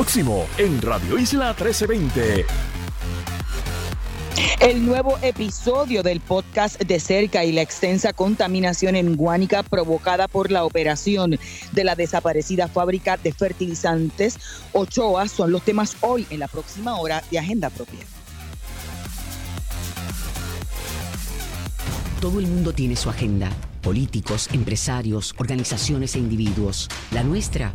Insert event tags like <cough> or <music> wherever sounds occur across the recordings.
Próximo en Radio Isla 1320. El nuevo episodio del podcast de cerca y la extensa contaminación en Guánica provocada por la operación de la desaparecida fábrica de fertilizantes Ochoa son los temas hoy en la próxima hora de Agenda Propia. Todo el mundo tiene su agenda. Políticos, empresarios, organizaciones e individuos. La nuestra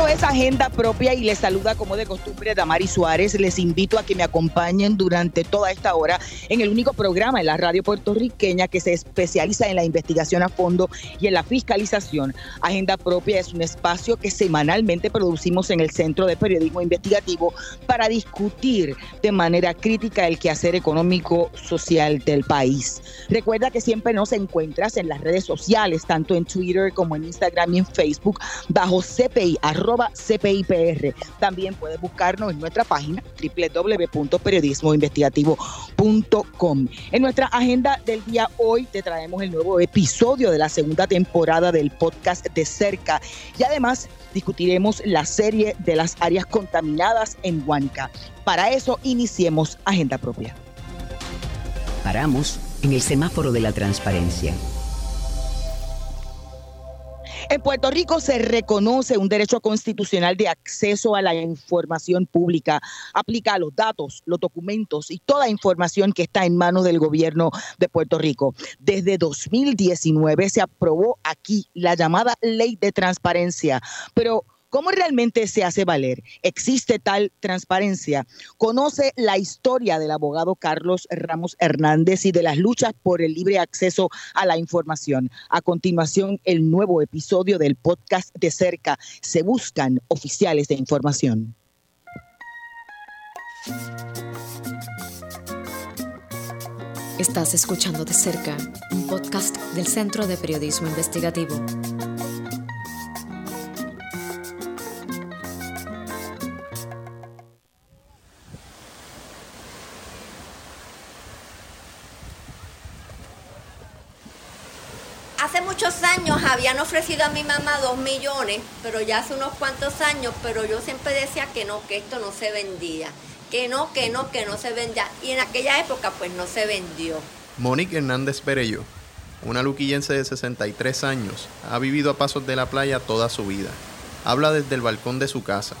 Esto es Agenda Propia y les saluda como de costumbre Damari Suárez. Les invito a que me acompañen durante toda esta hora en el único programa en la radio puertorriqueña que se especializa en la investigación a fondo y en la fiscalización. Agenda Propia es un espacio que semanalmente producimos en el Centro de Periodismo Investigativo para discutir de manera crítica el quehacer económico social del país. Recuerda que siempre nos encuentras en las redes sociales, tanto en Twitter como en Instagram y en Facebook, bajo CPI CPIPR. También puedes buscarnos en nuestra página www.periodismoinvestigativo.com. En nuestra agenda del día hoy te traemos el nuevo episodio de la segunda temporada del podcast de cerca y además discutiremos la serie de las áreas contaminadas en Huanca. Para eso iniciemos Agenda Propia. Paramos en el semáforo de la transparencia en Puerto Rico se reconoce un derecho constitucional de acceso a la información pública. Aplica a los datos, los documentos y toda información que está en manos del gobierno de Puerto Rico. Desde 2019 se aprobó aquí la llamada ley de transparencia, pero ¿Cómo realmente se hace valer? ¿Existe tal transparencia? Conoce la historia del abogado Carlos Ramos Hernández y de las luchas por el libre acceso a la información. A continuación, el nuevo episodio del podcast de cerca. Se buscan oficiales de información. Estás escuchando de cerca un podcast del Centro de Periodismo Investigativo. Habían ofrecido a mi mamá dos millones, pero ya hace unos cuantos años, pero yo siempre decía que no, que esto no se vendía, que no, que no, que no se vendía. Y en aquella época pues no se vendió. Monique Hernández Perello, una luquillense de 63 años, ha vivido a pasos de la playa toda su vida. Habla desde el balcón de su casa,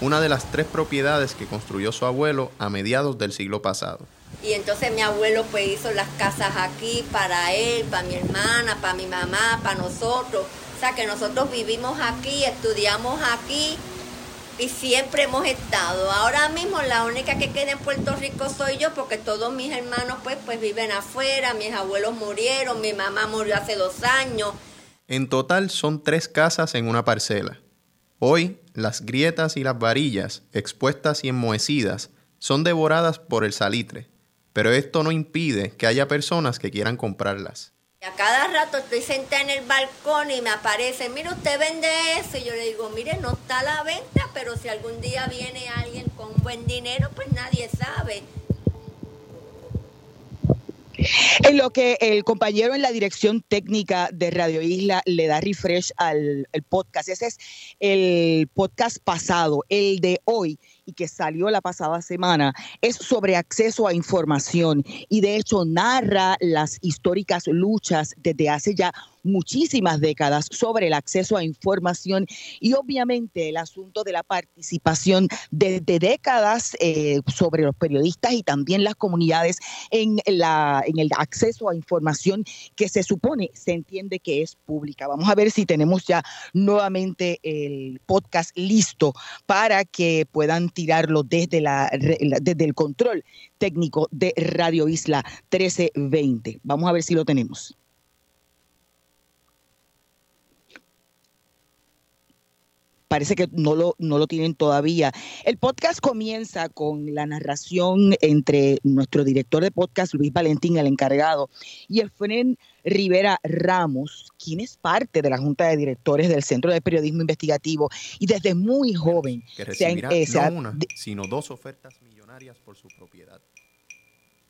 una de las tres propiedades que construyó su abuelo a mediados del siglo pasado. Y entonces mi abuelo pues hizo las casas aquí para él, para mi hermana, para mi mamá, para nosotros. O sea que nosotros vivimos aquí, estudiamos aquí y siempre hemos estado. Ahora mismo la única que queda en Puerto Rico soy yo porque todos mis hermanos pues, pues viven afuera, mis abuelos murieron, mi mamá murió hace dos años. En total son tres casas en una parcela. Hoy las grietas y las varillas, expuestas y enmohecidas, son devoradas por el salitre, pero esto no impide que haya personas que quieran comprarlas. A cada rato estoy sentada en el balcón y me aparece, mire, usted vende eso. Y yo le digo, mire, no está a la venta, pero si algún día viene alguien con buen dinero, pues nadie sabe. En lo que el compañero en la dirección técnica de Radio Isla le da refresh al podcast. Ese es el podcast pasado, el de hoy y que salió la pasada semana es sobre acceso a información. Y de hecho narra las históricas luchas desde hace ya muchísimas décadas sobre el acceso a información y obviamente el asunto de la participación desde décadas eh, sobre los periodistas y también las comunidades en, la, en el acceso a información que se supone, se entiende que es pública. Vamos a ver si tenemos ya nuevamente el podcast listo para que puedan tirarlo desde, la, desde el control técnico de Radio Isla 1320. Vamos a ver si lo tenemos. Parece que no lo, no lo tienen todavía. El podcast comienza con la narración entre nuestro director de podcast, Luis Valentín, el encargado, y Efren Rivera Ramos, quien es parte de la Junta de Directores del Centro de Periodismo Investigativo y desde muy joven. Que recibirá no una, sino dos ofertas millonarias por su propiedad.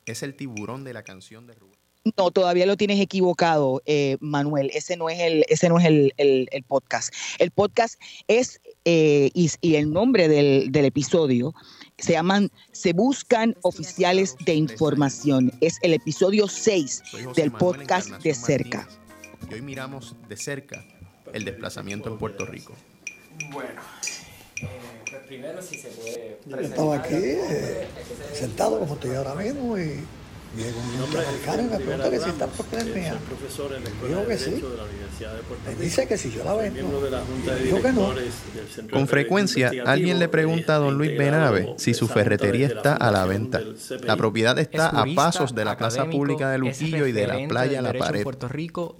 Es el tiburón de la canción de Rubén. No, todavía lo tienes equivocado, eh, Manuel. Ese no es el, ese no es el, podcast. El podcast es, eh, y, el nombre del, del, episodio se llaman Se Buscan Oficiales de Información. Es el episodio 6 del podcast de cerca. Y hoy miramos de cerca el desplazamiento en Puerto Rico. Bueno, eh, pues primero si se puede. Yo estaba aquí eh, sentado como estoy ahora mismo y Diego mi nombre es me pregunta que si está por tener mía. profesor en la Escuela de Derecho de la Universidad de Puerto Rico. dice que si yo la vendo. Miembro de la Junta de Directores del Centro Con frecuencia, alguien le pregunta a don Luis Benave si su ferretería está a la venta. La propiedad está a pasos de la plaza pública de Luquillo y de la playa La Pared.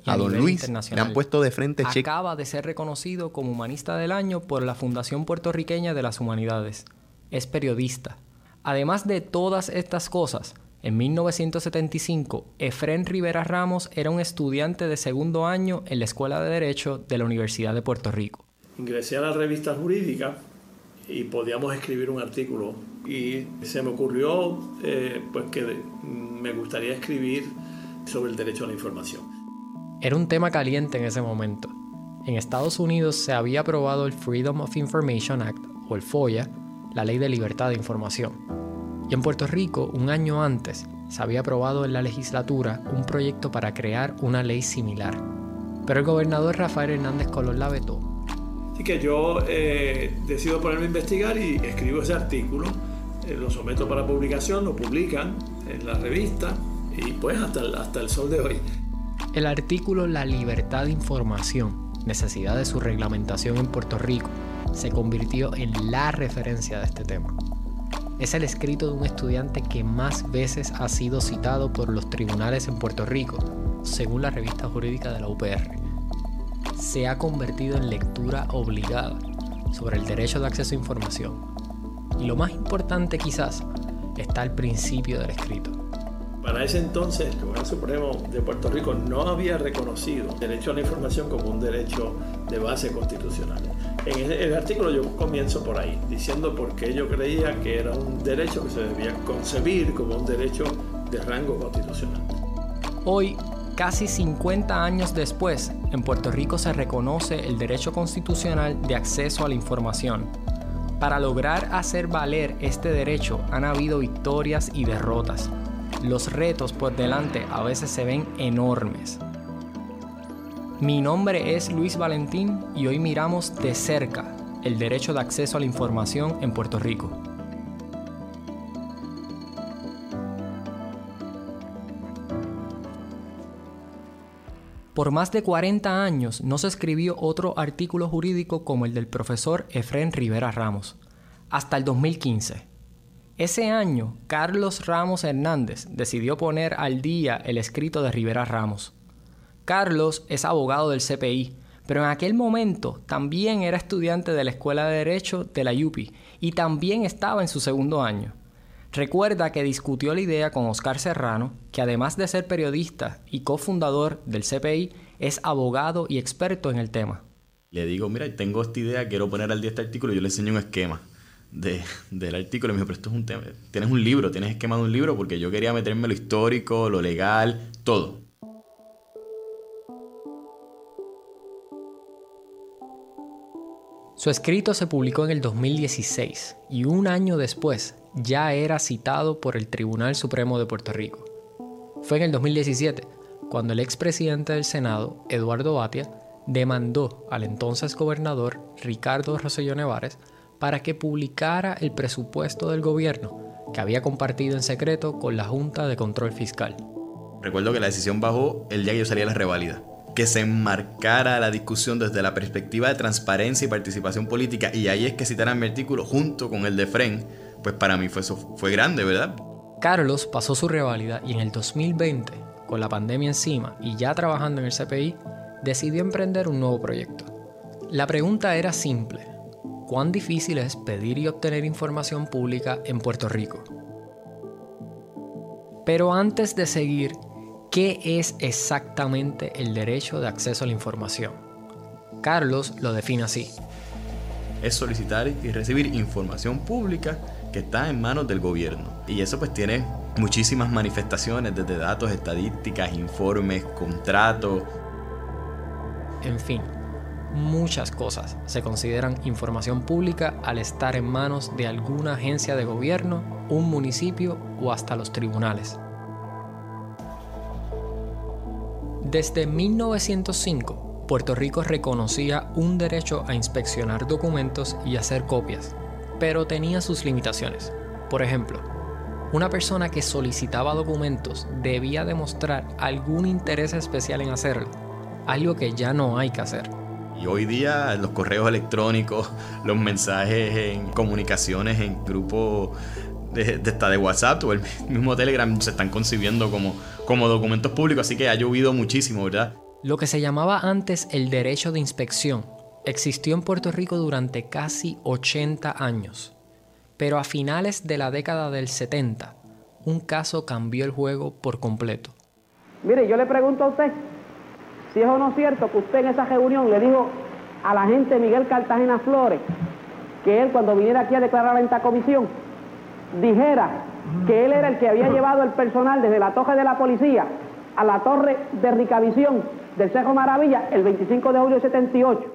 A don Luis le han puesto de frente cheque. Acaba de ser reconocido como humanista del año por la Fundación Puertorriqueña de las Humanidades. Es periodista. Además de todas estas cosas, en 1975, Efren Rivera Ramos era un estudiante de segundo año en la Escuela de Derecho de la Universidad de Puerto Rico. Ingresé a la revista jurídica y podíamos escribir un artículo y se me ocurrió eh, pues que me gustaría escribir sobre el derecho a la información. Era un tema caliente en ese momento. En Estados Unidos se había aprobado el Freedom of Information Act, o el FOIA, la Ley de Libertad de Información y en Puerto Rico, un año antes, se había aprobado en la legislatura un proyecto para crear una ley similar. Pero el gobernador Rafael Hernández Colón la vetó. Así que yo eh, decido ponerme a investigar y escribo ese artículo, eh, lo someto para publicación, lo publican en la revista y pues hasta hasta el sol de hoy. El artículo La libertad de información, necesidad de su reglamentación en Puerto Rico, se convirtió en la referencia de este tema. Es el escrito de un estudiante que más veces ha sido citado por los tribunales en Puerto Rico, según la revista jurídica de la UPR. Se ha convertido en lectura obligada sobre el derecho de acceso a información. Y lo más importante quizás está al principio del escrito. Para ese entonces, el Tribunal Supremo de Puerto Rico no había reconocido el derecho a la información como un derecho de base constitucional. En el artículo yo comienzo por ahí, diciendo por qué yo creía que era un derecho que se debía concebir como un derecho de rango constitucional. Hoy, casi 50 años después, en Puerto Rico se reconoce el derecho constitucional de acceso a la información. Para lograr hacer valer este derecho han habido victorias y derrotas. Los retos por delante a veces se ven enormes. Mi nombre es Luis Valentín y hoy miramos de cerca el derecho de acceso a la información en Puerto Rico. Por más de 40 años no se escribió otro artículo jurídico como el del profesor Efren Rivera Ramos, hasta el 2015. Ese año, Carlos Ramos Hernández decidió poner al día el escrito de Rivera Ramos. Carlos es abogado del CPI, pero en aquel momento también era estudiante de la Escuela de Derecho de la UPI y también estaba en su segundo año. Recuerda que discutió la idea con Oscar Serrano, que además de ser periodista y cofundador del CPI, es abogado y experto en el tema. Le digo, mira, tengo esta idea, quiero poner al día este artículo, y yo le enseño un esquema del artículo. Y me dijo, pero esto es un tema, tienes un libro, tienes esquema de un libro, porque yo quería meterme lo histórico, lo legal, todo. Su escrito se publicó en el 2016 y un año después ya era citado por el Tribunal Supremo de Puerto Rico. Fue en el 2017 cuando el expresidente del Senado, Eduardo Batia, demandó al entonces gobernador Ricardo Rosselló Nevares para que publicara el presupuesto del gobierno que había compartido en secreto con la Junta de Control Fiscal. Recuerdo que la decisión bajó el día que yo salía a la revalida que se enmarcara la discusión desde la perspectiva de transparencia y participación política, y ahí es que citaran mi artículo junto con el de Fren, pues para mí fue, eso fue grande, ¿verdad? Carlos pasó su reválida y en el 2020, con la pandemia encima y ya trabajando en el CPI, decidió emprender un nuevo proyecto. La pregunta era simple. ¿Cuán difícil es pedir y obtener información pública en Puerto Rico? Pero antes de seguir, ¿Qué es exactamente el derecho de acceso a la información? Carlos lo define así. Es solicitar y recibir información pública que está en manos del gobierno. Y eso pues tiene muchísimas manifestaciones, desde datos, estadísticas, informes, contratos. En fin, muchas cosas se consideran información pública al estar en manos de alguna agencia de gobierno, un municipio o hasta los tribunales. Desde 1905, Puerto Rico reconocía un derecho a inspeccionar documentos y hacer copias, pero tenía sus limitaciones. Por ejemplo, una persona que solicitaba documentos debía demostrar algún interés especial en hacerlo, algo que ya no hay que hacer. Y hoy día los correos electrónicos, <laughs> los mensajes en comunicaciones en grupos de, de, de WhatsApp o el <laughs> mismo Telegram se están concibiendo como, como documentos públicos, así que ha llovido muchísimo, ¿verdad? Lo que se llamaba antes el derecho de inspección existió en Puerto Rico durante casi 80 años. Pero a finales de la década del 70, un caso cambió el juego por completo. Mire, yo le pregunto a usted si es o no cierto que usted en esa reunión le dijo a la gente Miguel Cartagena Flores que él cuando viniera aquí a declarar en esta comisión dijera que él era el que había llevado el personal desde la torre de la policía a la torre de Ricavisión del Cerro Maravilla el 25 de julio de 78.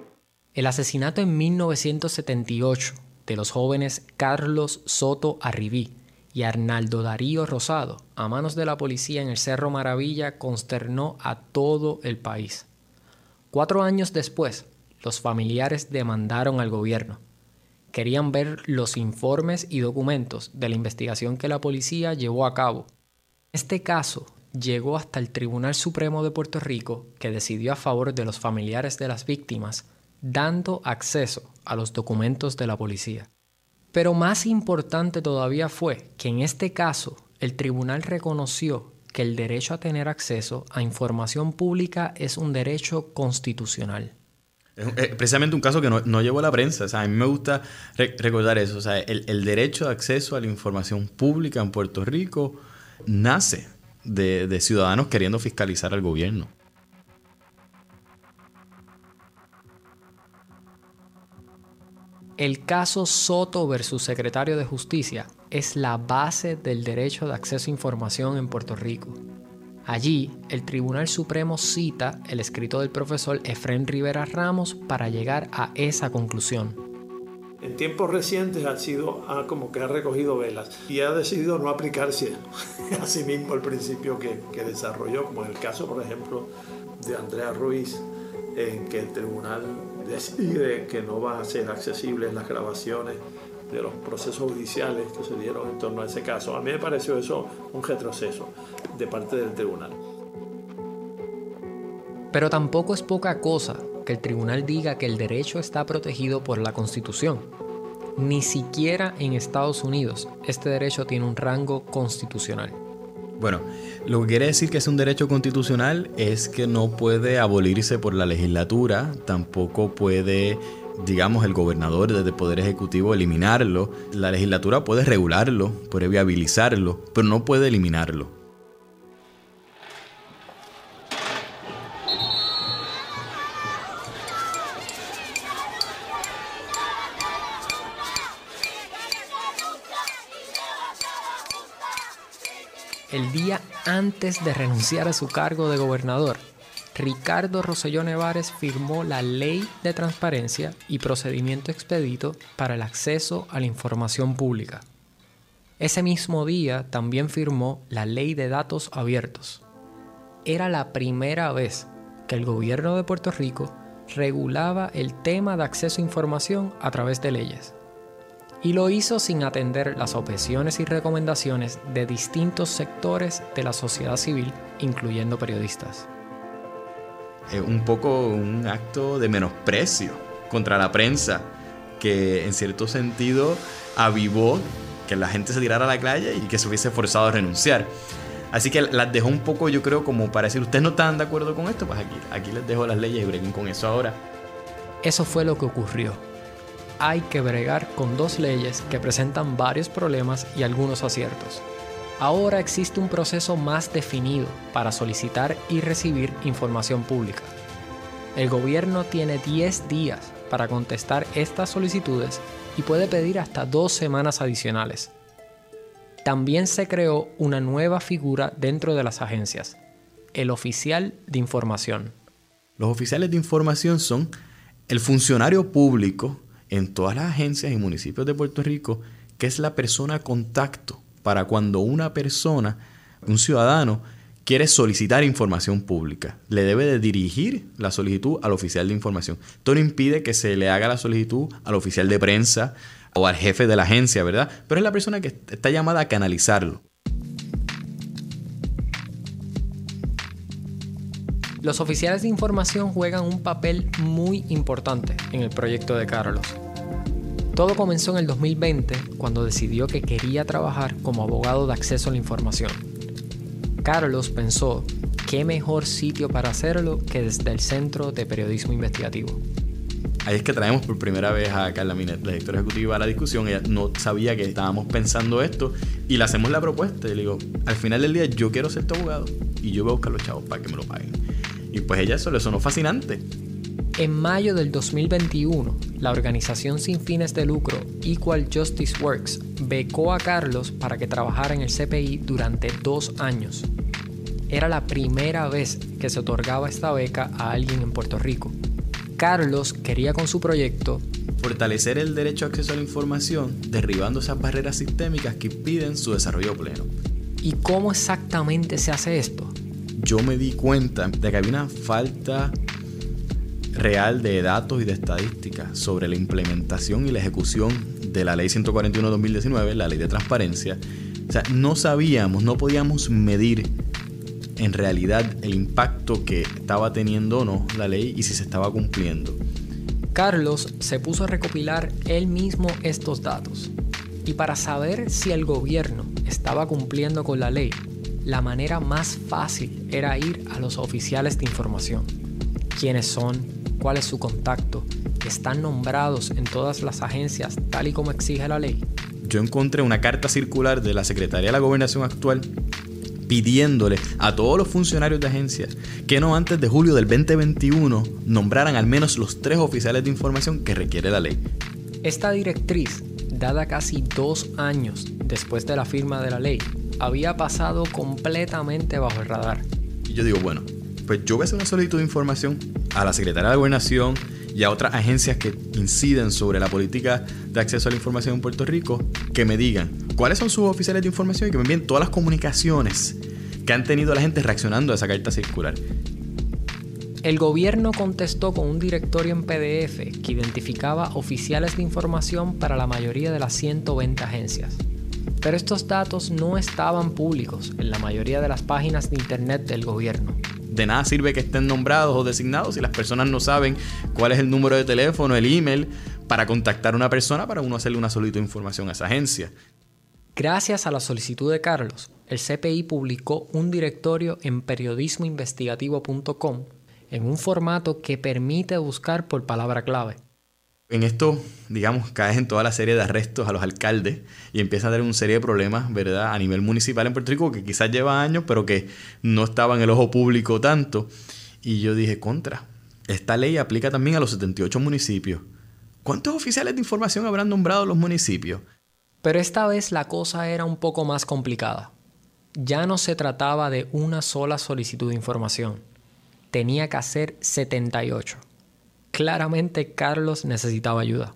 El asesinato en 1978 de los jóvenes Carlos Soto Arribí y Arnaldo Darío Rosado a manos de la policía en el Cerro Maravilla consternó a todo el país. Cuatro años después, los familiares demandaron al gobierno. Querían ver los informes y documentos de la investigación que la policía llevó a cabo. Este caso llegó hasta el Tribunal Supremo de Puerto Rico, que decidió a favor de los familiares de las víctimas dando acceso a los documentos de la policía. Pero más importante todavía fue que en este caso el tribunal reconoció que el derecho a tener acceso a información pública es un derecho constitucional. Es precisamente un caso que no, no llevó a la prensa. O sea, a mí me gusta recordar eso. O sea, el, el, derecho de acceso a la información pública en Puerto Rico nace de, de ciudadanos queriendo fiscalizar al gobierno. El caso Soto versus secretario de Justicia es la base del derecho de acceso a información en Puerto Rico. Allí, el Tribunal Supremo cita el escrito del profesor Efrén Rivera Ramos para llegar a esa conclusión. En tiempos recientes ha sido como que ha recogido velas y ha decidido no aplicarse <laughs> a sí mismo el principio que, que desarrolló, como en el caso, por ejemplo, de Andrea Ruiz, en que el tribunal decide que no van a ser accesibles las grabaciones de los procesos judiciales que se dieron en torno a ese caso. A mí me pareció eso un retroceso de parte del tribunal. Pero tampoco es poca cosa que el tribunal diga que el derecho está protegido por la Constitución. Ni siquiera en Estados Unidos este derecho tiene un rango constitucional. Bueno, lo que quiere decir que es un derecho constitucional es que no puede abolirse por la legislatura, tampoco puede, digamos, el gobernador desde el Poder Ejecutivo eliminarlo. La legislatura puede regularlo, puede viabilizarlo, pero no puede eliminarlo. El día antes de renunciar a su cargo de gobernador, Ricardo Rosselló Nevares firmó la Ley de Transparencia y Procedimiento Expedito para el Acceso a la Información Pública. Ese mismo día también firmó la Ley de Datos Abiertos. Era la primera vez que el gobierno de Puerto Rico regulaba el tema de acceso a información a través de leyes y lo hizo sin atender las objeciones y recomendaciones de distintos sectores de la sociedad civil, incluyendo periodistas. Es un poco un acto de menosprecio contra la prensa, que en cierto sentido avivó que la gente se tirara a la calle y que se hubiese forzado a renunciar. Así que las dejó un poco, yo creo, como para decir, ustedes no están de acuerdo con esto, pues aquí, aquí les dejo las leyes y breguen con eso ahora. Eso fue lo que ocurrió hay que bregar con dos leyes que presentan varios problemas y algunos aciertos. Ahora existe un proceso más definido para solicitar y recibir información pública. El gobierno tiene 10 días para contestar estas solicitudes y puede pedir hasta dos semanas adicionales. También se creó una nueva figura dentro de las agencias, el oficial de información. Los oficiales de información son el funcionario público en todas las agencias y municipios de Puerto Rico, que es la persona contacto para cuando una persona, un ciudadano, quiere solicitar información pública. Le debe de dirigir la solicitud al oficial de información. Esto no impide que se le haga la solicitud al oficial de prensa o al jefe de la agencia, ¿verdad? Pero es la persona que está llamada a canalizarlo. Los oficiales de información juegan un papel muy importante en el proyecto de Carlos. Todo comenzó en el 2020 cuando decidió que quería trabajar como abogado de acceso a la información. Carlos pensó, ¿qué mejor sitio para hacerlo que desde el Centro de Periodismo Investigativo? Ahí es que traemos por primera vez a Carla Minet, la directora ejecutiva, a la discusión. Ella no sabía que estábamos pensando esto y le hacemos la propuesta. Y le digo, al final del día yo quiero ser tu abogado y yo voy a buscar los chavos para que me lo paguen. Y pues ella eso le sonó fascinante. En mayo del 2021, la organización sin fines de lucro Equal Justice Works becó a Carlos para que trabajara en el CPI durante dos años. Era la primera vez que se otorgaba esta beca a alguien en Puerto Rico. Carlos quería con su proyecto fortalecer el derecho a acceso a la información, derribando esas barreras sistémicas que impiden su desarrollo pleno. ¿Y cómo exactamente se hace esto? Yo me di cuenta de que había una falta real de datos y de estadísticas sobre la implementación y la ejecución de la ley 141-2019, la ley de transparencia. O sea, no sabíamos, no podíamos medir en realidad el impacto que estaba teniendo o no la ley y si se estaba cumpliendo. Carlos se puso a recopilar él mismo estos datos. Y para saber si el gobierno estaba cumpliendo con la ley, la manera más fácil era ir a los oficiales de información. ¿Quiénes son? ¿Cuál es su contacto? ¿Están nombrados en todas las agencias tal y como exige la ley? Yo encontré una carta circular de la Secretaría de la Gobernación actual pidiéndole a todos los funcionarios de agencias que no antes de julio del 2021 nombraran al menos los tres oficiales de información que requiere la ley. Esta directriz, dada casi dos años después de la firma de la ley, había pasado completamente bajo el radar. Y yo digo, bueno, pues yo voy a hacer una solicitud de información a la Secretaría de Gobernación y a otras agencias que inciden sobre la política de acceso a la información en Puerto Rico, que me digan cuáles son sus oficiales de información y que me envíen todas las comunicaciones que han tenido la gente reaccionando a esa carta circular. El gobierno contestó con un directorio en PDF que identificaba oficiales de información para la mayoría de las 120 agencias. Pero estos datos no estaban públicos en la mayoría de las páginas de Internet del gobierno. De nada sirve que estén nombrados o designados si las personas no saben cuál es el número de teléfono, el email, para contactar a una persona para uno hacerle una solicitud de información a esa agencia. Gracias a la solicitud de Carlos, el CPI publicó un directorio en periodismoinvestigativo.com en un formato que permite buscar por palabra clave. En esto, digamos, caes en toda la serie de arrestos a los alcaldes y empieza a tener una serie de problemas, ¿verdad?, a nivel municipal en Puerto Rico que quizás lleva años, pero que no estaba en el ojo público tanto. Y yo dije, contra, esta ley aplica también a los 78 municipios. ¿Cuántos oficiales de información habrán nombrado los municipios? Pero esta vez la cosa era un poco más complicada. Ya no se trataba de una sola solicitud de información. Tenía que hacer 78. Claramente Carlos necesitaba ayuda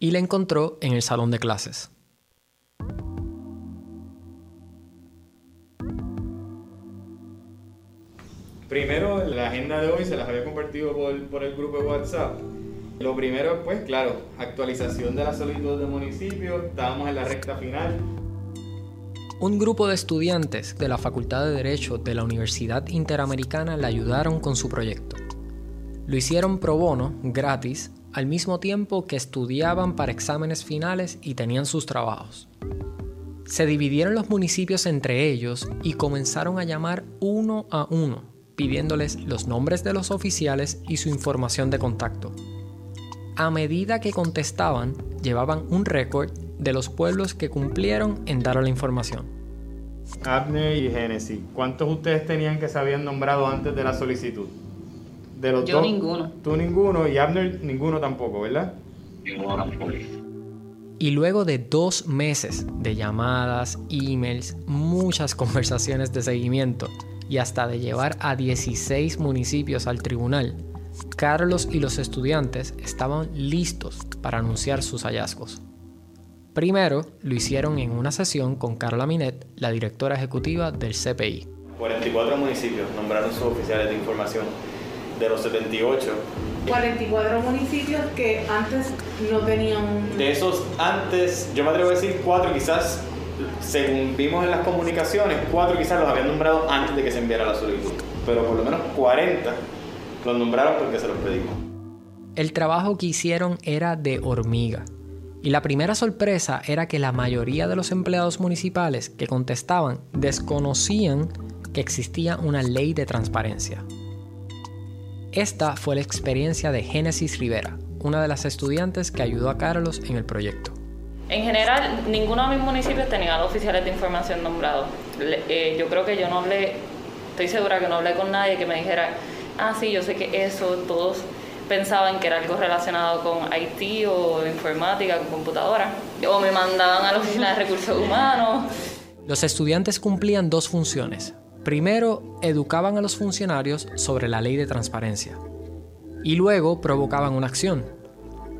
y la encontró en el salón de clases. Primero, la agenda de hoy se las había compartido por, el grupo de WhatsApp. Lo primero, pues claro, actualización de la solicitud del municipio, estábamos en la recta final. Un grupo de estudiantes de la Facultad de Derecho de la Universidad Interamericana le ayudaron con su proyecto. Lo hicieron pro bono, gratis, al mismo tiempo que estudiaban para exámenes finales y tenían sus trabajos. Se dividieron los municipios entre ellos y comenzaron a llamar uno a uno, pidiéndoles los nombres de los oficiales y su información de contacto. A medida que contestaban, llevaban un récord de los pueblos que cumplieron en dar la información. Abner y Genesis, ¿cuántos ustedes tenían que se habían nombrado antes de la solicitud? Yo ninguno. Tú ninguno y Abner ninguno tampoco, ¿verdad? Ninguno tampoco. Y luego de dos meses de llamadas, emails, muchas <laughs> conversaciones de seguimiento y hasta de llevar a 16 municipios al tribunal, Carlos y los estudiantes estaban listos para anunciar sus hallazgos. Primero lo hicieron en una sesión con Carla Minet, la directora ejecutiva del CPI. 44 municipios nombraron sus oficiales de información. De los 78. 44 municipios que antes no tenían... De esos antes, yo me atrevo a decir cuatro quizás, según vimos en las comunicaciones, cuatro quizás los habían nombrado antes de que se enviara la solicitud. Pero por lo menos 40 los nombraron porque se los pedimos. El trabajo que hicieron era de hormiga. Y la primera sorpresa era que la mayoría de los empleados municipales que contestaban desconocían que existía una ley de transparencia. Esta fue la experiencia de Génesis Rivera, una de las estudiantes que ayudó a Carlos en el proyecto. En general, ninguno de mis municipios tenía los oficiales de información nombrados. Eh, yo creo que yo no hablé, estoy segura que no hablé con nadie que me dijera, ah, sí, yo sé que eso, todos pensaban que era algo relacionado con IT o informática, con computadora. O me mandaban a la oficina de recursos humanos. Los estudiantes cumplían dos funciones. Primero, educaban a los funcionarios sobre la ley de transparencia. Y luego provocaban una acción.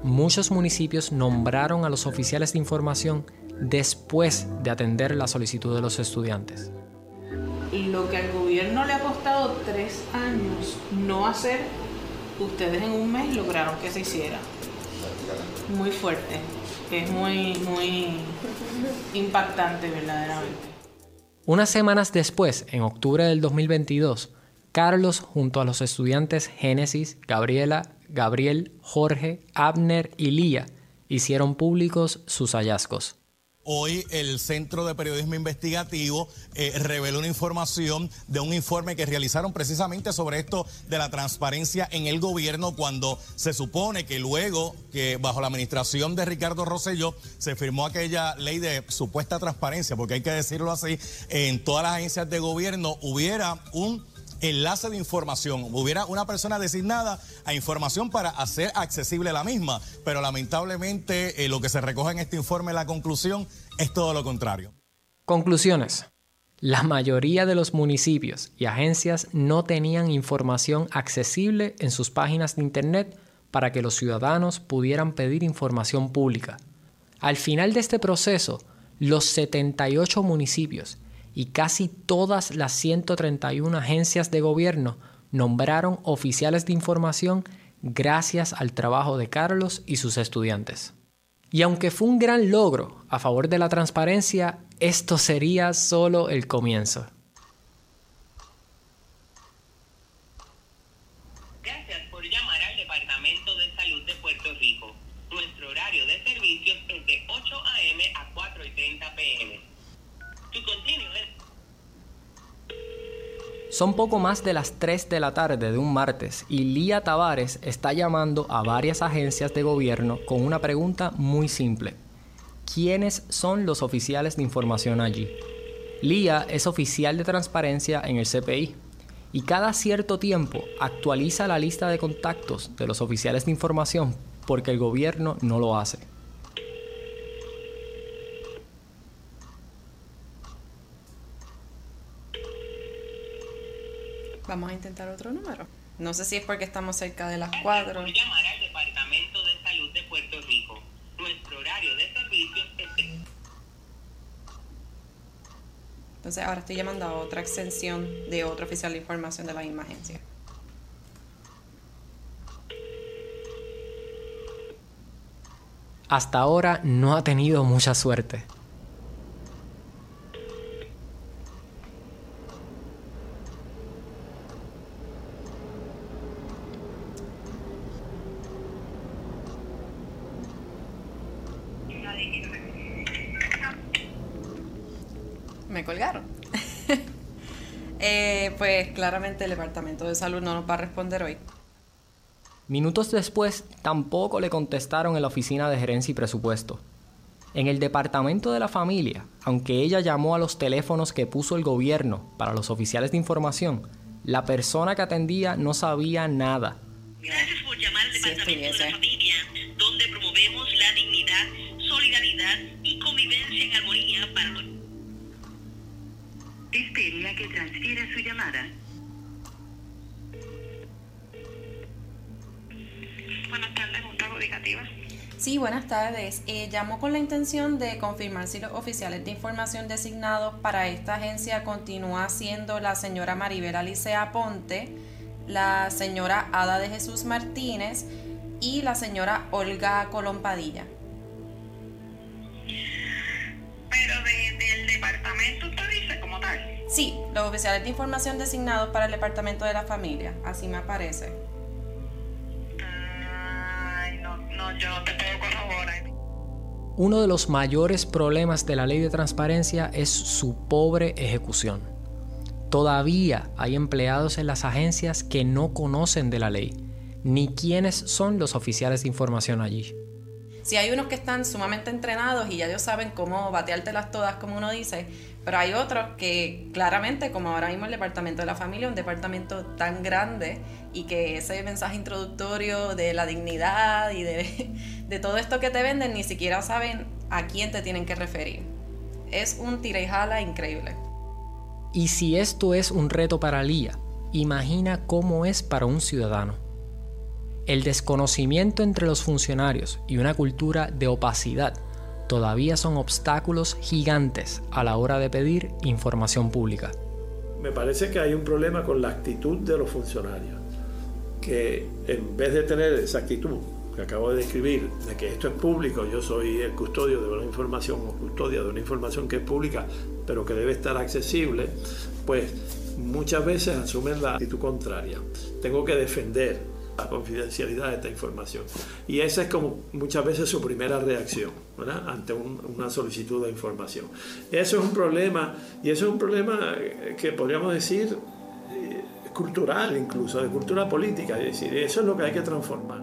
Muchos municipios nombraron a los oficiales de información después de atender la solicitud de los estudiantes. Lo que al gobierno le ha costado tres años no hacer ustedes en un mes lograron que se hiciera. Muy fuerte, es muy, muy impactante verdaderamente. Unas semanas después, en octubre del 2022, Carlos junto a los estudiantes Génesis, Gabriela, Gabriel, Jorge, Abner y Lía hicieron públicos sus hallazgos. Hoy el Centro de Periodismo Investigativo eh, reveló una información de un informe que realizaron precisamente sobre esto de la transparencia en el gobierno cuando se supone que luego que bajo la administración de Ricardo Rosselló se firmó aquella ley de supuesta transparencia, porque hay que decirlo así, en todas las agencias de gobierno hubiera un enlace de información, hubiera una persona designada a información para hacer accesible la misma, pero lamentablemente eh, lo que se recoge en este informe, la conclusión, es todo lo contrario. Conclusiones. La mayoría de los municipios y agencias no tenían información accesible en sus páginas de Internet para que los ciudadanos pudieran pedir información pública. Al final de este proceso, los 78 municipios y casi todas las 131 agencias de gobierno nombraron oficiales de información gracias al trabajo de Carlos y sus estudiantes. Y aunque fue un gran logro a favor de la transparencia, esto sería solo el comienzo. Gracias por llamar al Departamento de Salud de Puerto Rico. Nuestro horario de servicios es de 8 a.m. a 4 y 30 p.m. Son poco más de las 3 de la tarde de un martes y Lía Tavares está llamando a varias agencias de gobierno con una pregunta muy simple. ¿Quiénes son los oficiales de información allí? Lía es oficial de transparencia en el CPI y cada cierto tiempo actualiza la lista de contactos de los oficiales de información porque el gobierno no lo hace. Vamos a intentar otro número. No sé si es porque estamos cerca de las 4. Voy llamar al Departamento de Salud de Puerto Rico. Nuestro horario de servicio es de... Entonces ahora estoy llamando a otra extensión de otro oficial de información de la misma agencia. Hasta ahora no ha tenido mucha suerte. me colgaron. <laughs> Eh, pues claramente el Departamento de Salud no nos va a responder hoy. Minutos después, tampoco le contestaron en la oficina de gerencia y presupuesto. En el departamento de la familia, aunque ella llamó a los teléfonos que puso el gobierno para los oficiales de información, la persona que atendía no sabía nada. Gracias por llamar al departamento de la familia, donde promovemos la dignidad, solidaridad y convivencia en armonía para los... Espere a que transfiera su llamada. Buenas tardes, Junta Judicativa. Sí, buenas tardes. Eh, llamo con la intención de confirmar si los oficiales de información designados para esta agencia continúa siendo la señora Maribel Alicea Ponte, la señora Ada de Jesús Martínez y la señora Olga Colompadilla. Pero del Sí, los oficiales de información designados para el departamento de la familia, así me aparece. Ay, no, no, yo no te puedo corroborar. Uno de los mayores problemas de la ley de transparencia es su pobre ejecución. Todavía hay empleados en las agencias que no conocen de la ley ni quiénes son los oficiales de información allí. Si hay unos que están sumamente entrenados y ya ellos saben cómo bateártelas todas, como uno dice, pero hay otros que claramente, como ahora mismo el Departamento de la Familia, un departamento tan grande y que ese mensaje introductorio de la dignidad y de, <laughs> de todo esto que te venden, ni siquiera saben a quién te tienen que referir. Es un tira y jala increíble. Y si esto es un reto para Lía, imagina cómo es para un ciudadano. El desconocimiento entre los funcionarios y una cultura de opacidad todavía son obstáculos gigantes a la hora de pedir información pública. Me parece que hay un problema con la actitud de los funcionarios, que en vez de tener esa actitud que acabo de describir, de que esto es público, yo soy el custodio de una información o custodia de una información que es pública, pero que debe estar accesible, pues muchas veces asumen la actitud contraria. Tengo que defender la confidencialidad de esta información. Y esa es como muchas veces su primera reacción ante una solicitud de información. Eso es un problema, y eso es un problema que podríamos decir eh, cultural incluso, de cultura política, es decir, eso es lo que hay que transformar.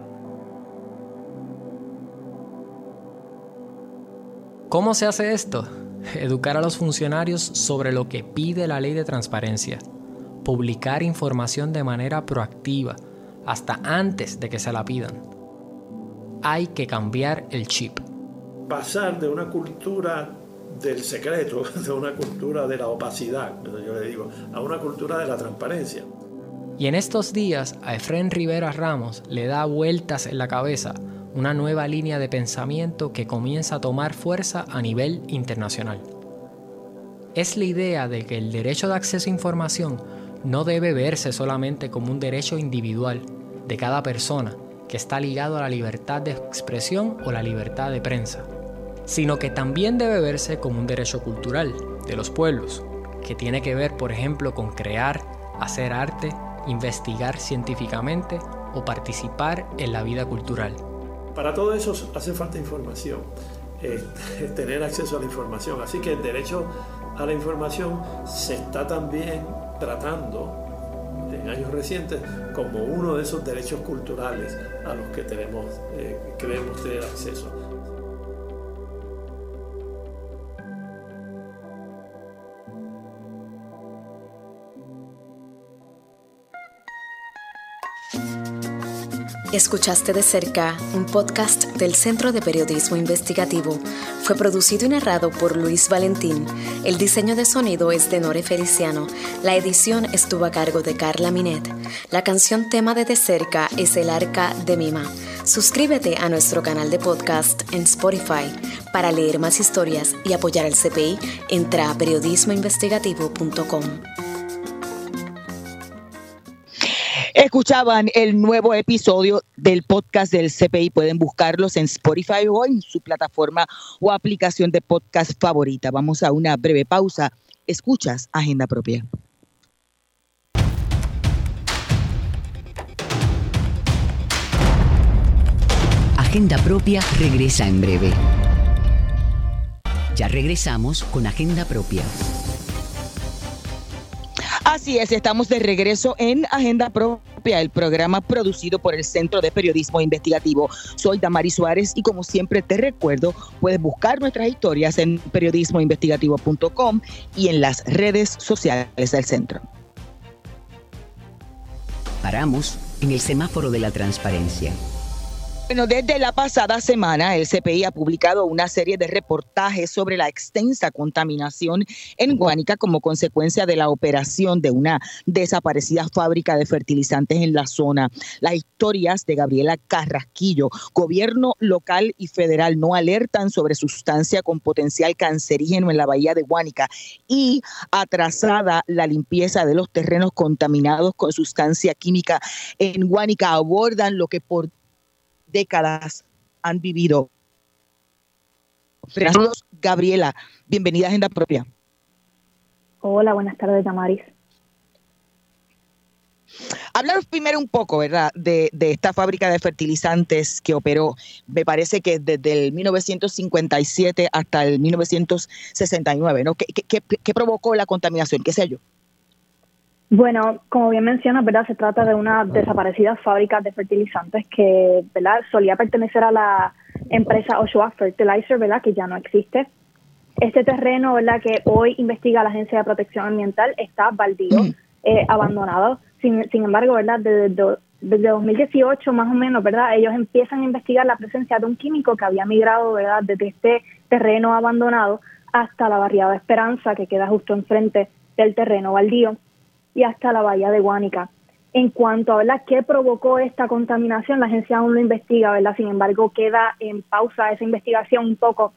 ¿Cómo se hace esto? Educar a los funcionarios sobre lo que pide la ley de transparencia, publicar información de manera proactiva, hasta antes de que se la pidan. Hay que cambiar el chip. Pasar de una cultura del secreto, <laughs> de una cultura de la opacidad, yo le digo, a una cultura de la transparencia. Y en estos días a Efren Rivera Ramos le da vueltas en la cabeza una nueva línea de pensamiento que comienza a tomar fuerza a nivel internacional. Es la idea de que el derecho de acceso a información no debe verse solamente como un derecho individual de cada persona que está ligado a la libertad de expresión o la libertad de prensa, sino que también debe verse como un derecho cultural de los pueblos, que tiene que ver, por ejemplo, con crear, hacer arte, investigar científicamente o participar en la vida cultural. Para todo eso hace falta información, eh, <laughs> tener acceso a la información, así que el derecho a la información se está también tratando en años recientes como uno de esos derechos culturales a los que tenemos, eh, tener acceso. Escuchaste de cerca un podcast del Centro de Periodismo Investigativo. Fue producido y narrado por Luis Valentín. El diseño de sonido es de Nore Feliciano. La edición estuvo a cargo de Carla Minet. La canción tema de De cerca es El Arca de Mima. Suscríbete a nuestro canal de podcast en Spotify. Para leer más historias y apoyar al CPI, entra a periodismoinvestigativo.com. Escuchaban el nuevo episodio del podcast del CPI. Pueden buscarlos en Spotify o en su plataforma o aplicación de podcast favorita. Vamos a una breve pausa. Escuchas Agenda Propia. Agenda Propia regresa en breve. Ya regresamos con Agenda Propia. Así es, estamos de regreso en Agenda Propia, el programa producido por el Centro de Periodismo Investigativo. Soy Damari Suárez y como siempre te recuerdo, puedes buscar nuestras historias en periodismoinvestigativo.com y en las redes sociales del centro. Paramos en el semáforo de la transparencia Bueno, desde la pasada semana, el CPI ha publicado una serie de reportajes sobre la extensa contaminación en Guánica como consecuencia de la operación de una desaparecida fábrica de fertilizantes en la zona. Las historias de Gabriela Carrasquillo, gobierno local y federal no alertan sobre sustancia con potencial cancerígeno en la bahía de Guánica y atrasada la limpieza de los terrenos contaminados con sustancia química en Guánica abordan lo que por décadas han vivido. Saludos, Gabriela. Bienvenida a Agenda Propia. Hola, buenas tardes, Damaris. Háblanos primero un poco, ¿verdad?, de, esta fábrica de fertilizantes que operó, me parece que desde el 1957 hasta el 1969, ¿no? ¿Qué, qué, qué provocó la contaminación? ¿Qué sé yo? Bueno, como bien mencionas, ¿verdad? Se trata de una desaparecida fábrica de fertilizantes que, ¿verdad? Solía pertenecer a la empresa Oshawa Fertilizer, ¿verdad? Que ya no existe. Este terreno, ¿verdad? Que hoy investiga la Agencia de Protección Ambiental está baldío, eh, abandonado. Sin, sin embargo, ¿verdad? Desde, desde 2018 más o menos, ¿verdad? Ellos empiezan a investigar la presencia de un químico que había migrado, ¿verdad? Desde este terreno abandonado hasta la barriada Esperanza, que queda justo enfrente del terreno baldío y hasta la bahía de Guánica. En cuanto a ¿verdad? qué provocó esta contaminación, la agencia aún lo investiga, ¿verdad? Sin embargo, queda en pausa esa investigación un poco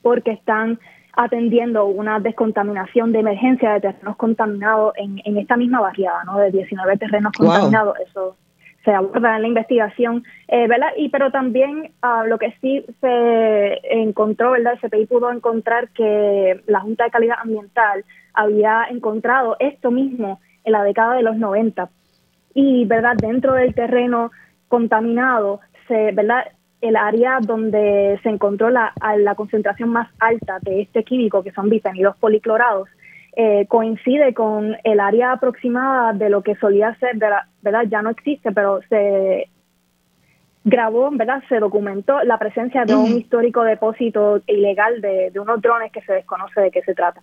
porque están atendiendo una descontaminación de emergencia de terrenos contaminados en, en esta misma barriada, ¿no? De 19 terrenos contaminados. Eso se aborda en la investigación, eh, ¿verdad? Y pero también ah, lo que sí se encontró, ¿verdad? El CPI pudo encontrar que la Junta de Calidad Ambiental había encontrado esto mismo en la década de los 90. Y, ¿verdad? Dentro del terreno contaminado, se, ¿verdad? El área donde se encontró la, la concentración más alta de este químico, que son bifenidos policlorados, eh, coincide con el área aproximada de lo que solía ser, ¿verdad? Ya no existe, pero se grabó, ¿verdad? Se documentó la presencia de un histórico depósito ilegal de, de unos drones que se desconoce de qué se trata.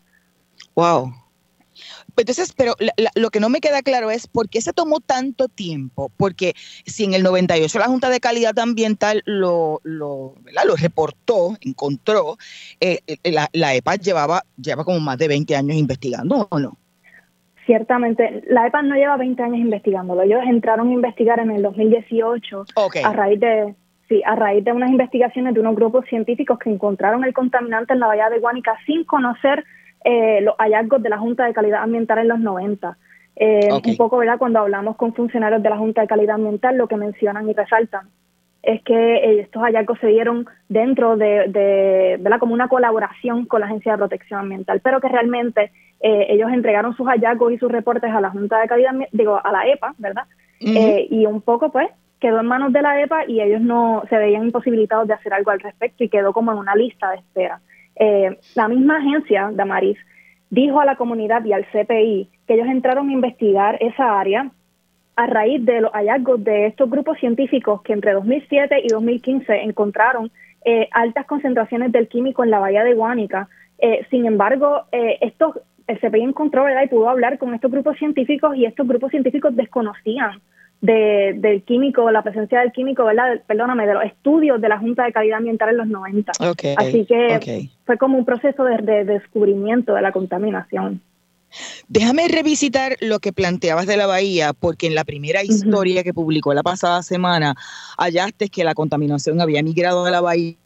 Wow. Entonces, pero lo que no me queda claro es por qué se tomó tanto tiempo, porque si en el 98 la Junta de Calidad Ambiental lo, lo, lo reportó, encontró, eh, eh, la, la, EPA llevaba, lleva como más de 20 años investigando, ¿o no? Ciertamente, la EPA no lleva 20 años investigándolo, ellos entraron a investigar en el 2018 a raíz de... Sí, a raíz de unas investigaciones de unos grupos científicos que encontraron el contaminante en la bahía de Guánica sin conocer eh, los hallazgos de la Junta de Calidad Ambiental en los 90. Eh, un poco, ¿verdad? Cuando hablamos con funcionarios de la Junta de Calidad Ambiental, lo que mencionan y resaltan es que eh, estos hallazgos se dieron dentro de, de, ¿verdad? como una colaboración con la Agencia de Protección Ambiental, pero que realmente ellos entregaron sus hallazgos y sus reportes a la Junta de Calidad, digo, a la EPA, ¿verdad? y un poco, pues, quedó en manos de la EPA y ellos no se veían imposibilitados de hacer algo al respecto y quedó como en una lista de espera. Eh, la misma agencia, Damaris, dijo a la comunidad y al CPI que ellos entraron a investigar esa área a raíz de los hallazgos de estos grupos científicos que entre 2007 y 2015 encontraron eh, altas concentraciones del químico en la bahía de Guánica. Eh, sin embargo, estos, el CPI encontró ¿verdad? y pudo hablar con estos grupos científicos y estos grupos científicos desconocían de, del químico, la presencia del químico, ¿verdad? Perdóname, de los estudios de la Junta de Calidad Ambiental en los 90. Así que fue como un proceso de, descubrimiento de la contaminación. Déjame revisitar lo que planteabas de la bahía, porque en la primera historia que publicó la pasada semana, hallaste que la contaminación había migrado a la bahía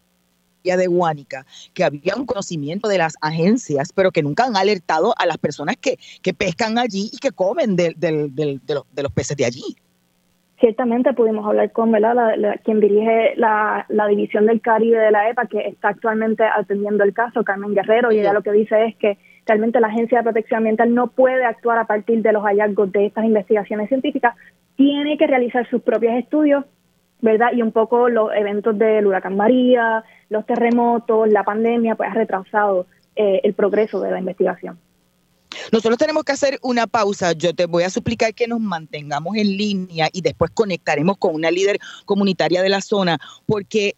de Guánica, que había un conocimiento de las agencias, pero que nunca han alertado a las personas que, que pescan allí y que comen de, de los peces de allí ciertamente pudimos hablar con La, quien dirige la, División del Caribe de la EPA, que está actualmente atendiendo el caso, Carmen Guerrero, y ella lo que dice es que realmente la Agencia de Protección Ambiental no puede actuar a partir de los hallazgos de estas investigaciones científicas, tiene que realizar sus propios estudios, ¿verdad? Y un poco los eventos del huracán María, los terremotos, la pandemia, pues ha retrasado eh, el progreso de la investigación. Nosotros tenemos que hacer una pausa. Yo te voy a suplicar que nos mantengamos en línea y después conectaremos con una líder comunitaria de la zona, porque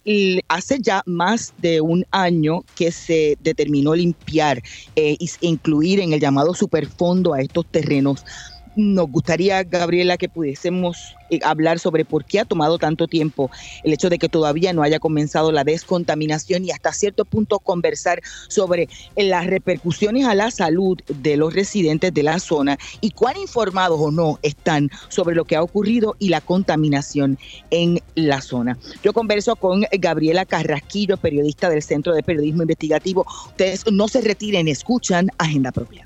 hace ya más de un año que se determinó limpiar e incluir en el llamado superfondo a estos terrenos nos gustaría, Gabriela, que pudiésemos eh, hablar sobre por qué ha tomado tanto tiempo el hecho de que todavía no haya comenzado la descontaminación y hasta cierto punto conversar sobre las repercusiones a la salud de los residentes de la zona y cuán informados o no están sobre lo que ha ocurrido y la contaminación en la zona. Yo converso con Gabriela Carrasquillo, periodista del Centro de Periodismo Investigativo. Ustedes no se retiren, escuchan Agenda Propia.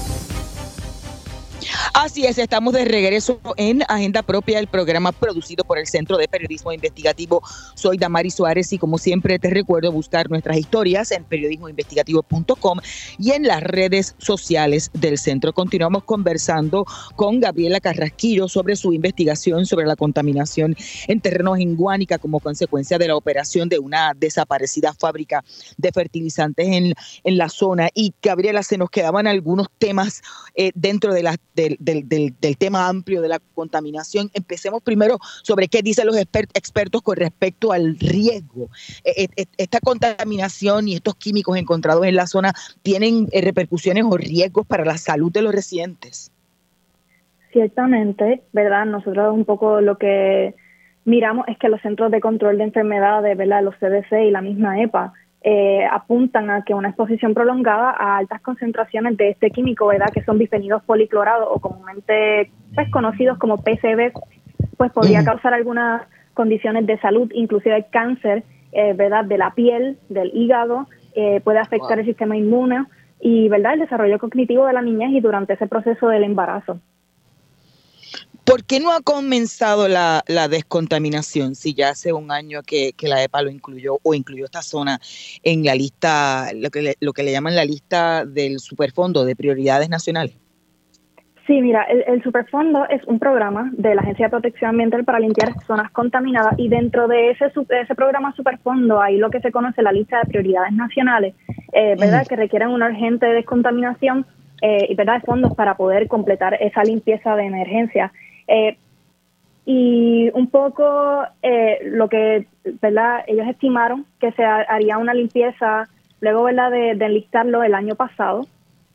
Así es, estamos de regreso en Agenda Propia, el programa producido por el Centro de Periodismo Investigativo. Soy Damari Suárez y como siempre te recuerdo buscar nuestras historias en periodismoinvestigativo.com y en las redes sociales del centro. Continuamos conversando con Gabriela Carrasquillo sobre su investigación sobre la contaminación en terrenos en Guánica como consecuencia de la operación de una desaparecida fábrica de fertilizantes en, en la zona. Y Gabriela, se nos quedaban algunos temas eh, dentro de la, del tema amplio de la contaminación. Empecemos primero sobre qué dicen los expertos con respecto al riesgo. E, e, e, esta contaminación y estos químicos encontrados en la zona tienen eh, repercusiones o riesgos para la salud de los residentes. Ciertamente, ¿verdad? Nosotros un poco lo que miramos es que los centros de control de enfermedades, ¿verdad? Los CDC y la misma EPA eh, apuntan a que una exposición prolongada a altas concentraciones de este químico, ¿verdad? Que son bifenidos policlorados o comúnmente pues, conocidos como PCBs, pues podría causar algunas condiciones de salud, inclusive cáncer, eh, ¿verdad? De la piel, del hígado, eh, puede afectar el sistema inmune y, ¿verdad? El desarrollo cognitivo de la niñez y durante ese proceso del embarazo. ¿Por qué no ha comenzado la, descontaminación si ya hace un año que, la EPA lo incluyó o incluyó esta zona en la lista, lo que le, lo que le llaman la lista del superfondo de prioridades nacionales? Sí, mira, el, Superfondo es un programa de la Agencia de Protección Ambiental para limpiar zonas contaminadas y dentro de ese, ese programa Superfondo hay lo que se conoce la lista de prioridades nacionales, eh, ¿verdad? Que requieren una urgente descontaminación eh, y verdad fondos para poder completar esa limpieza de emergencia. Eh, y un poco eh, lo que verdad ellos estimaron que se haría una limpieza luego verdad de, enlistarlo el año pasado.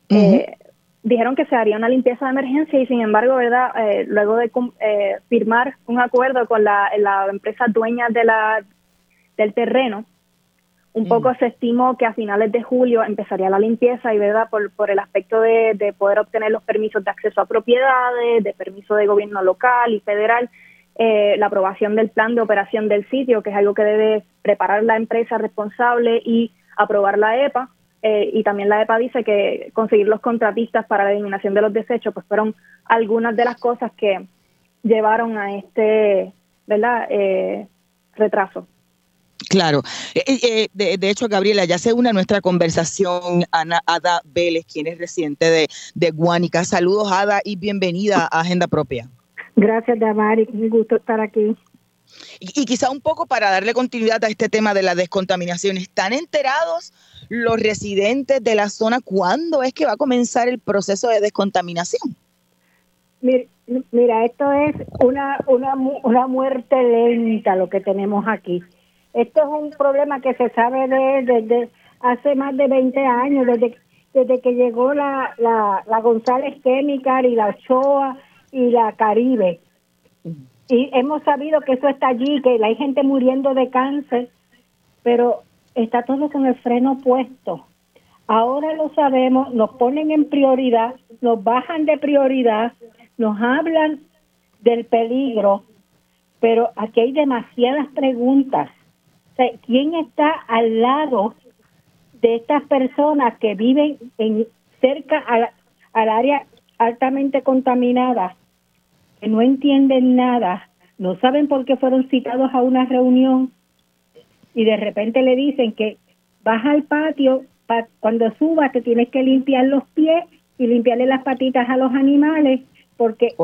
Eh, dijeron que se haría una limpieza de emergencia y sin embargo verdad luego de firmar un acuerdo con la, la empresa dueña de la del terreno un mm. poco se estimó que a finales de julio empezaría la limpieza y verdad por, por el aspecto de, poder obtener los permisos de acceso a propiedades, de permiso de gobierno local y federal, eh, la aprobación del plan de operación del sitio, que es algo que debe preparar la empresa responsable y aprobar la EPA. Eh, y también la EPA dice que conseguir los contratistas para la eliminación de los desechos, pues fueron algunas de las cosas que llevaron a este, ¿verdad? Eh, retraso. Claro. Eh, eh, eh, de, hecho, Gabriela, ya se une a nuestra conversación Ana Ada Vélez, quien es residente de, de Guánica. Saludos, Ada, y bienvenida a Agenda Propia. Gracias, Damari. Un gusto estar aquí. Y, y, quizá un poco para darle continuidad a este tema de la descontaminación, ¿están enterados los residentes de la zona cuándo es que va a comenzar el proceso de descontaminación? Mira, esto es una, una, una muerte lenta lo que tenemos aquí. Esto es un problema que se sabe desde hace más de 20 años, desde, desde que llegó la, la, la González Chemical y la Ochoa y la Caribe. Y hemos sabido que eso está allí, que hay gente muriendo de cáncer, pero está todo con el freno puesto. Ahora lo sabemos, nos ponen en prioridad, nos bajan de prioridad, nos hablan del peligro, pero aquí hay demasiadas preguntas. ¿Quién está al lado de estas personas que viven en cerca al área altamente contaminada, que no entienden nada, no saben por qué fueron citados a una reunión y de repente le dicen que baja al patio, cuando subas te tienes que limpiar los pies y limpiarle las patitas a los animales porque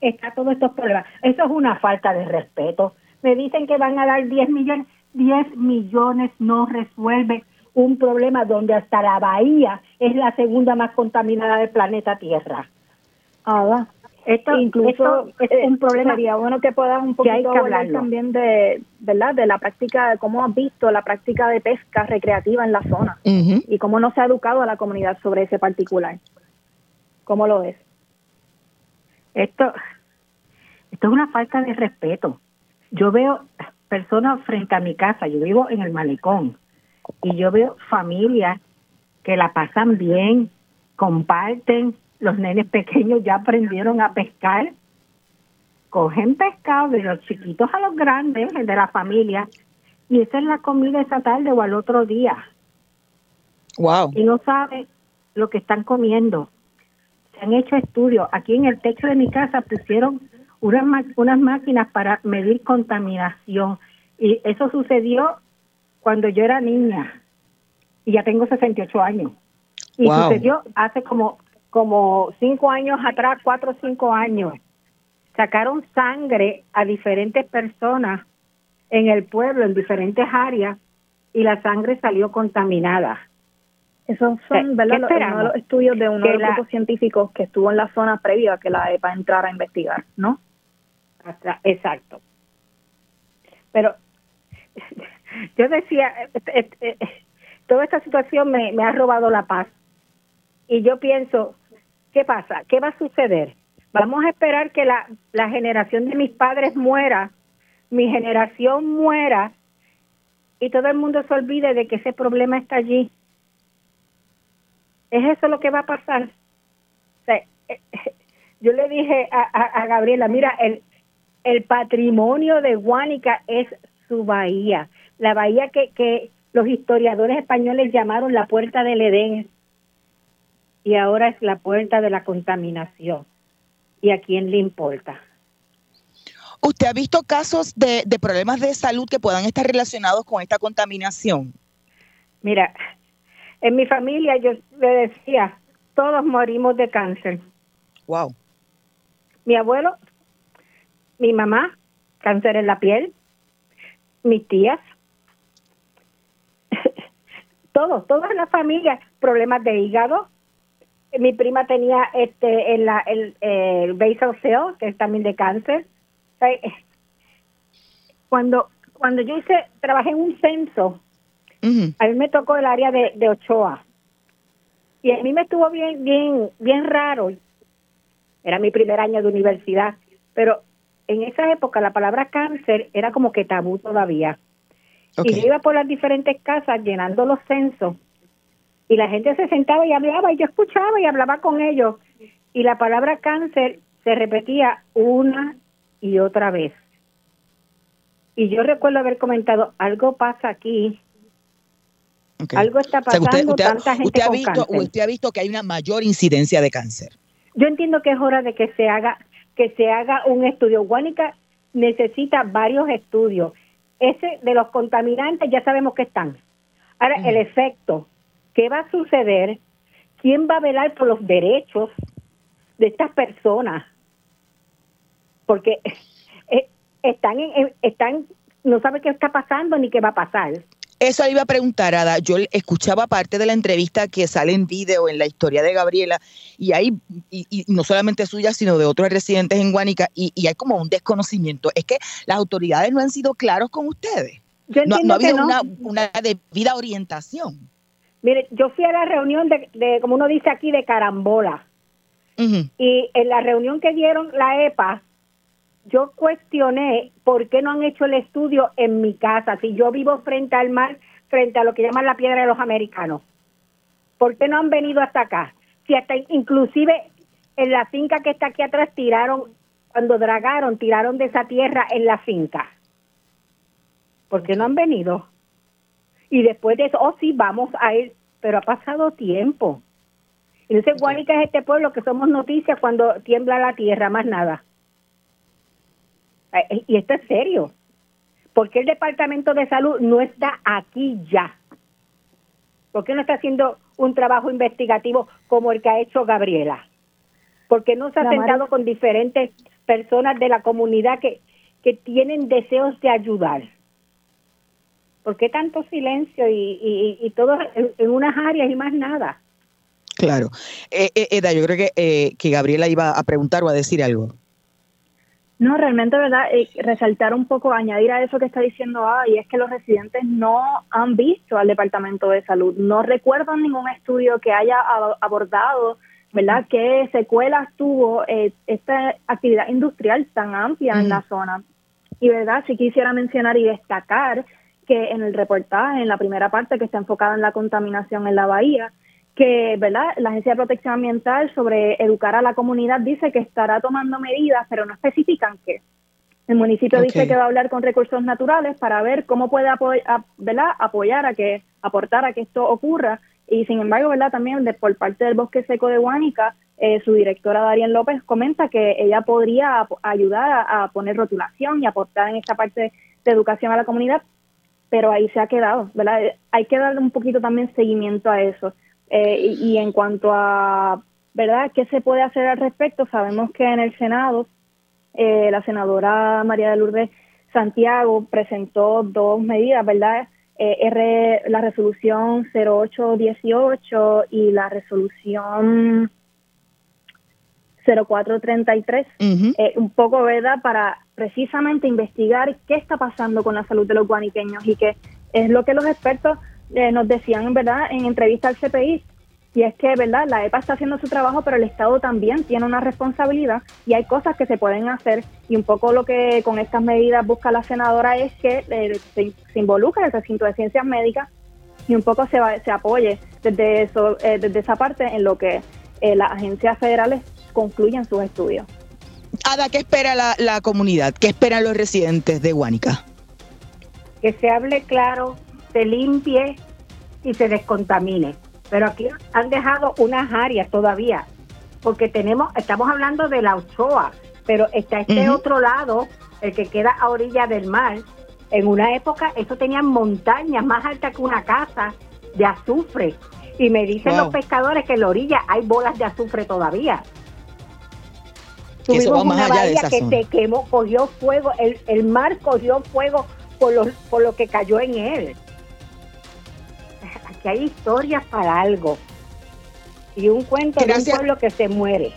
está todos estos problemas. Eso es una falta de respeto. Me dicen que van a dar 10 millones. 10 millones no resuelve un problema donde hasta la bahía es la segunda más contaminada del planeta Tierra. Ahora, Esto, Incluso esto es un problema. Sería bueno que puedas un poquito hay que hablar también de, ¿verdad? De la práctica, de cómo has visto la práctica de pesca recreativa en la zona y cómo no se ha educado a la comunidad sobre ese particular. ¿Cómo lo ves? Esto, esto es una falta de respeto. Yo veo personas frente a mi casa, yo vivo en el malecón, y yo veo familias que la pasan bien, comparten, los nenes pequeños ya aprendieron a pescar, cogen pescado de los chiquitos a los grandes, el de la familia, y esa es la comida esa tarde o al otro día. Wow. Y no saben lo que están comiendo. Se han hecho estudios. Aquí en el techo de mi casa pusieron unas, ma- unas máquinas para medir contaminación. Y eso sucedió cuando yo era niña. Y ya tengo 68 años. Y Wow. sucedió hace como, como cinco años atrás, cuatro o cinco años. Sacaron sangre a diferentes personas en el pueblo, en diferentes áreas, y la sangre salió contaminada. Esos Eh, son, ¿verdad? de los estudios de uno Que de los la- grupos científicos que estuvo en la zona previa a que la EPA entrara a investigar, ¿no? Exacto. Pero <laughs> yo decía, toda esta situación me, ha robado la paz. Y yo pienso, ¿qué pasa? ¿Qué va a suceder? Vamos a esperar que la, la generación de mis padres muera, mi generación muera, y todo el mundo se olvide de que ese problema está allí. ¿Es eso lo que va a pasar? <laughs> Yo le dije a, a- a Gabriela, mira, el, el patrimonio de Guánica es su bahía, la bahía que, que los historiadores españoles llamaron la puerta del Edén y ahora es la puerta de la contaminación. ¿Y a quién le importa? ¿Usted ha visto casos de, de problemas de salud que puedan estar relacionados con esta contaminación? Mira, en mi familia yo le decía, todos morimos de cáncer. Wow. Mi abuelo, mi mamá, cáncer en la piel, mis tías, <laughs> todos, toda la familia, problemas de hígado. Mi prima tenía este en la, el, el basal cell, que es también de cáncer. Cuando, cuando yo hice, trabajé en un censo, a mí me tocó el área de, de Ochoa. Y a mí me estuvo bien, bien, bien raro. Era mi primer año de universidad. Pero en esa época la palabra cáncer era como que tabú todavía. Y yo iba por las diferentes casas llenando los censos y la gente se sentaba y hablaba y yo escuchaba y hablaba con ellos y la palabra cáncer se repetía una y otra vez. Y yo recuerdo haber comentado, algo pasa aquí, algo está O sea, pasando, usted, usted ha- tanta gente usted ha con visto, cáncer. usted ha visto que hay una mayor incidencia de cáncer. Yo entiendo que es hora de que se haga que se haga un estudio. Guánica necesita varios estudios. Ese de los contaminantes ya sabemos que están. Ahora el efecto, ¿qué va a suceder? ¿Quién va a velar por los derechos de estas personas? Porque <laughs> eh, están en, en- están no sabe qué está pasando ni qué va a pasar. Eso le iba a preguntar, Ada. Yo escuchaba parte de la entrevista que sale en video en la historia de Gabriela, y hay, y, y no solamente suya, sino de otros residentes en Guánica, y, y hay como un desconocimiento. Es que las autoridades no han sido claros con ustedes. Yo no, entiendo no ha habido no. una, una debida orientación. Mire, yo fui a la reunión de, de, como uno dice aquí, de carambola. Y en la reunión que dieron la EPA, yo cuestioné por qué no han hecho el estudio en mi casa, si yo vivo frente al mar, frente a lo que llaman la piedra de los americanos. ¿Por qué no han venido hasta acá? Si hasta inclusive en la finca que está aquí atrás tiraron, cuando dragaron, tiraron de esa tierra en la finca. ¿Por qué no han venido? Y después de eso, oh sí, vamos a ir, pero ha pasado tiempo. Entonces, Guánica es este pueblo que somos noticias cuando tiembla la tierra, más nada. Eh, Y esto es serio. ¿Por qué el Departamento de Salud no está aquí ya? ¿Por qué no está haciendo un trabajo investigativo como el que ha hecho Gabriela? ¿Por qué no se ha La sentado con diferentes personas de la comunidad que, que tienen deseos de ayudar? ¿Por qué tanto silencio y, y, y todo en, en unas áreas y más nada? Claro. Eh, eh, Eda, yo creo que, eh, que Gabriela iba a preguntar o a decir algo. No, realmente, ¿verdad? Eh, resaltar un poco, añadir a eso que está diciendo Ada, y es que los residentes no han visto al Departamento de Salud. No recuerdo ningún estudio que haya abordado, ¿verdad?, qué secuelas tuvo eh, esta actividad industrial tan amplia en la zona. Y, ¿verdad?, sí quisiera mencionar y destacar que en el reportaje, en la primera parte que está enfocada en la contaminación en la bahía, que ¿verdad? la Agencia de Protección Ambiental sobre educar a la comunidad dice que estará tomando medidas, pero no especifican qué. El municipio dice que va a hablar con recursos naturales para ver cómo puede ¿verdad? apoyar a que, aportar a que esto ocurra. Y sin embargo, ¿verdad? también de, por parte del Bosque Seco de Huánica, eh, su directora Darien López comenta que ella podría ayudar a, poner rotulación y aportar en esta parte de educación a la comunidad, pero ahí se ha quedado, ¿verdad? Hay que darle un poquito también seguimiento a eso. Eh, y, en cuanto a, ¿verdad?, qué se puede hacer al respecto, sabemos que en el Senado eh, la senadora María de Lourdes Santiago presentó dos medidas, ¿verdad? Eh, R, la resolución 0818 y la resolución 0433, un poco, ¿verdad?, para precisamente investigar qué está pasando con la salud de los guaniqueños y que es lo que los expertos eh, nos decían, en verdad, en entrevista al CPI, y es que, ¿verdad? La EPA está haciendo su trabajo, pero el Estado también tiene una responsabilidad y hay cosas que se pueden hacer. Y un poco lo que con estas medidas busca la senadora es que eh, se, involucre el recinto de ciencias médicas y un poco se, se apoye desde, eso, eh, desde esa parte en lo que las agencias federales concluyen sus estudios. Ada, ¿qué espera la, la comunidad? ¿Qué esperan los residentes de Huánica? Que se hable claro se limpie y se descontamine. Pero aquí han dejado unas áreas todavía, porque tenemos, estamos hablando de la Ochoa, pero está este otro lado, el que queda a orilla del mar. En una época eso tenía montañas más altas que una casa de azufre. Y me dicen los pescadores que en la orilla hay bolas de azufre todavía. Tuvimos una bahía que se quemó, cogió fuego, el, el mar cogió fuego por lo, por lo que cayó en él que hay historias para algo. Y un cuento de un pueblo que se muere.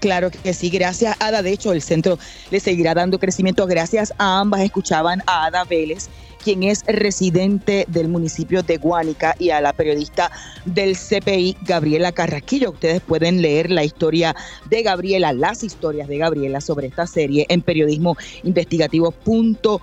Claro que sí, gracias Ada. De hecho, el centro le seguirá dando crecimiento. Gracias a ambas. Escuchaban a Ada Vélez, quien es residente del municipio de Guánica, y a la periodista del CPI, Gabriela Carraquillo. Ustedes pueden leer la historia de Gabriela, las historias de Gabriela sobre esta serie en periodismoinvestigativo.com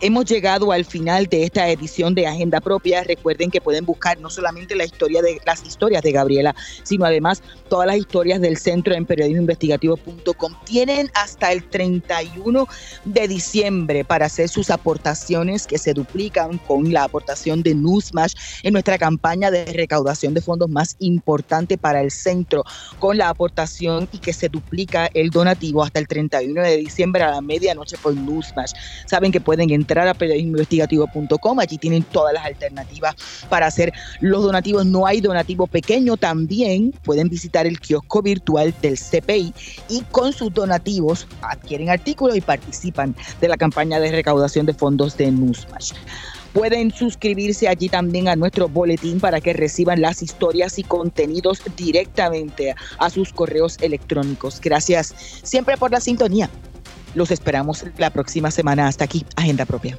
hemos llegado al final de esta edición de Agenda Propia. Recuerden que pueden buscar no solamente la historia de las historias de Gabriela, sino además todas las historias del centro en periodismoinvestigativo.com. Tienen hasta el 31 de diciembre para hacer sus aportaciones que se duplican con la aportación de Newsmash en nuestra campaña de recaudación de fondos más importante para el centro, con la aportación y que se duplica el donativo hasta el 31 de diciembre a la medianoche por Newsmash. Saben que pueden entrar a periodismoinvestigativo.com, allí tienen todas las alternativas para hacer los donativos. No hay donativo pequeño, también pueden visitar el kiosco virtual del CPI y con sus donativos adquieren artículos y participan de la campaña de recaudación de fondos de Pueden suscribirse allí también a nuestro boletín para que reciban las historias y contenidos directamente a sus correos electrónicos. Gracias siempre por la sintonía. Los esperamos la próxima semana. Hasta aquí, Agenda Propia.